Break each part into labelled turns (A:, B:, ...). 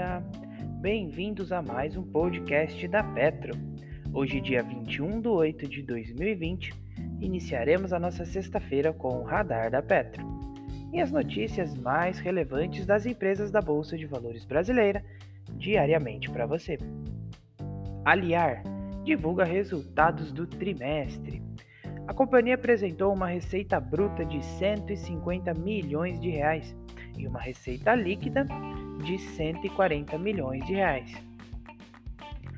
A: dia! Bem-vindos a mais um podcast da Petro. Hoje, dia 21 de 8 de 2020, iniciaremos a nossa sexta-feira com o Radar da Petro e as notícias mais relevantes das empresas da Bolsa de Valores brasileira diariamente para você. Aliar divulga resultados do trimestre. A companhia apresentou uma receita bruta de 150 milhões de reais e uma receita líquida de 140 milhões de reais,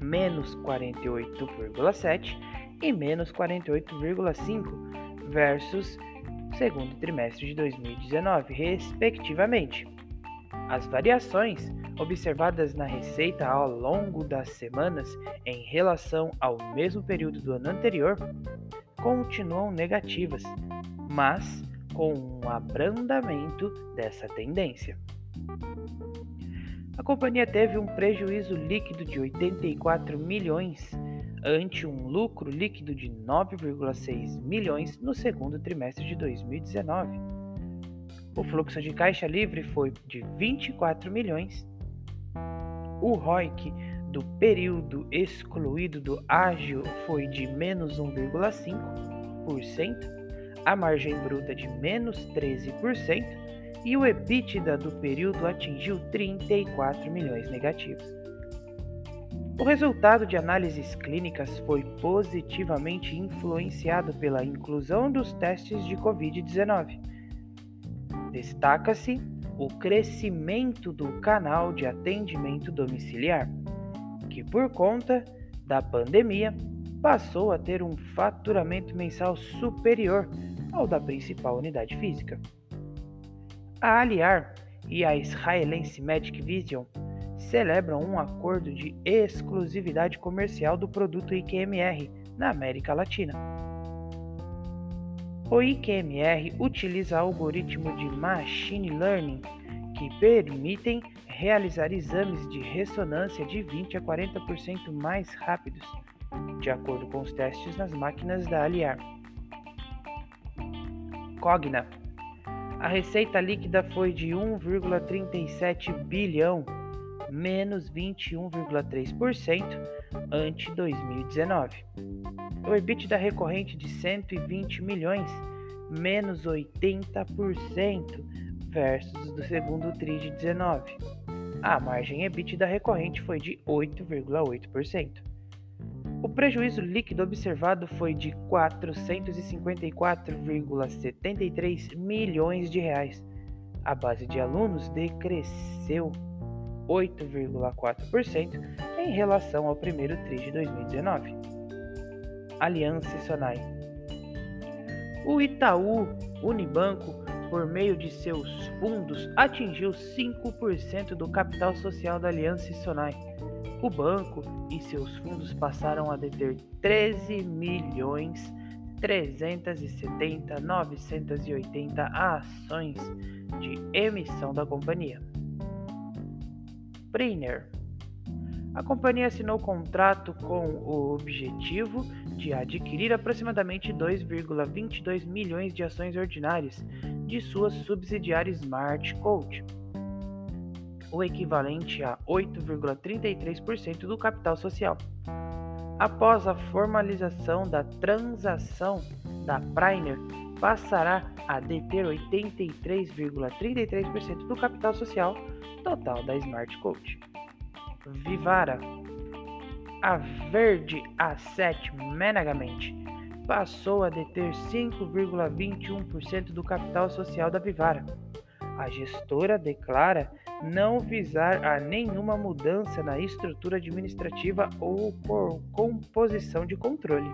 A: menos 48,7 e menos 48,5 versus segundo trimestre de 2019, respectivamente. As variações observadas na receita ao longo das semanas em relação ao mesmo período do ano anterior continuam negativas, mas com um abrandamento dessa tendência. A companhia teve um prejuízo líquido de 84 milhões ante um lucro líquido de 9,6 milhões no segundo trimestre de 2019. O fluxo de caixa livre foi de 24 milhões. O ROIC do período excluído do ágil foi de menos 1,5%, a margem bruta de menos 13% e o EBITDA do período atingiu 34 milhões negativos. O resultado de análises clínicas foi positivamente influenciado pela inclusão dos testes de Covid-19. Destaca-se o crescimento do canal de atendimento domiciliar, que por conta da pandemia passou a ter um faturamento mensal superior ao da principal unidade física. A Aliar e a israelense Magic Vision celebram um acordo de exclusividade comercial do produto IQMR na América Latina. O IQMR utiliza algoritmos de machine learning que permitem realizar exames de ressonância de 20 a 40% mais rápidos, de acordo com os testes nas máquinas da Aliar. Cogna. A receita líquida foi de 1,37 bilhão, menos 21,3% ante 2019. O EBITDA recorrente de 120 milhões, menos 80% versus do segundo TRI de 19. A margem EBITDA recorrente foi de 8,8%. O prejuízo líquido observado foi de 454,73 milhões de reais. A base de alunos decresceu 8,4% em relação ao primeiro TRI de 2019. Aliança Sonai. O Itaú Unibanco, por meio de seus fundos, atingiu 5% do capital social da Aliança Sonai o banco e seus fundos passaram a deter 13 milhões 370 980 ações de emissão da companhia. Priner. A companhia assinou contrato com o objetivo de adquirir aproximadamente 2,22 milhões de ações ordinárias de sua subsidiária Smart Coach o equivalente a 8,33% do capital social. Após a formalização da transação, da Priner passará a deter 83,33% do capital social total da Smart Coach. Vivara. A Verde A7 Menagamente passou a deter 5,21% do capital social da Vivara. A gestora declara não visar a nenhuma mudança na estrutura administrativa ou por composição de controle.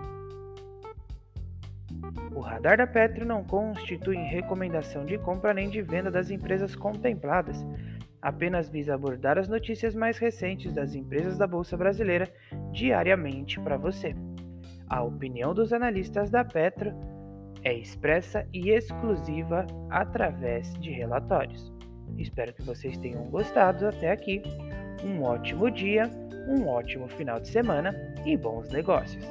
A: O radar da Petro não constitui recomendação de compra nem de venda das empresas contempladas, apenas visa abordar as notícias mais recentes das empresas da Bolsa Brasileira diariamente para você. A opinião dos analistas da Petro é expressa e exclusiva através de relatórios. Espero que vocês tenham gostado até aqui. Um ótimo dia, um ótimo final de semana e bons negócios!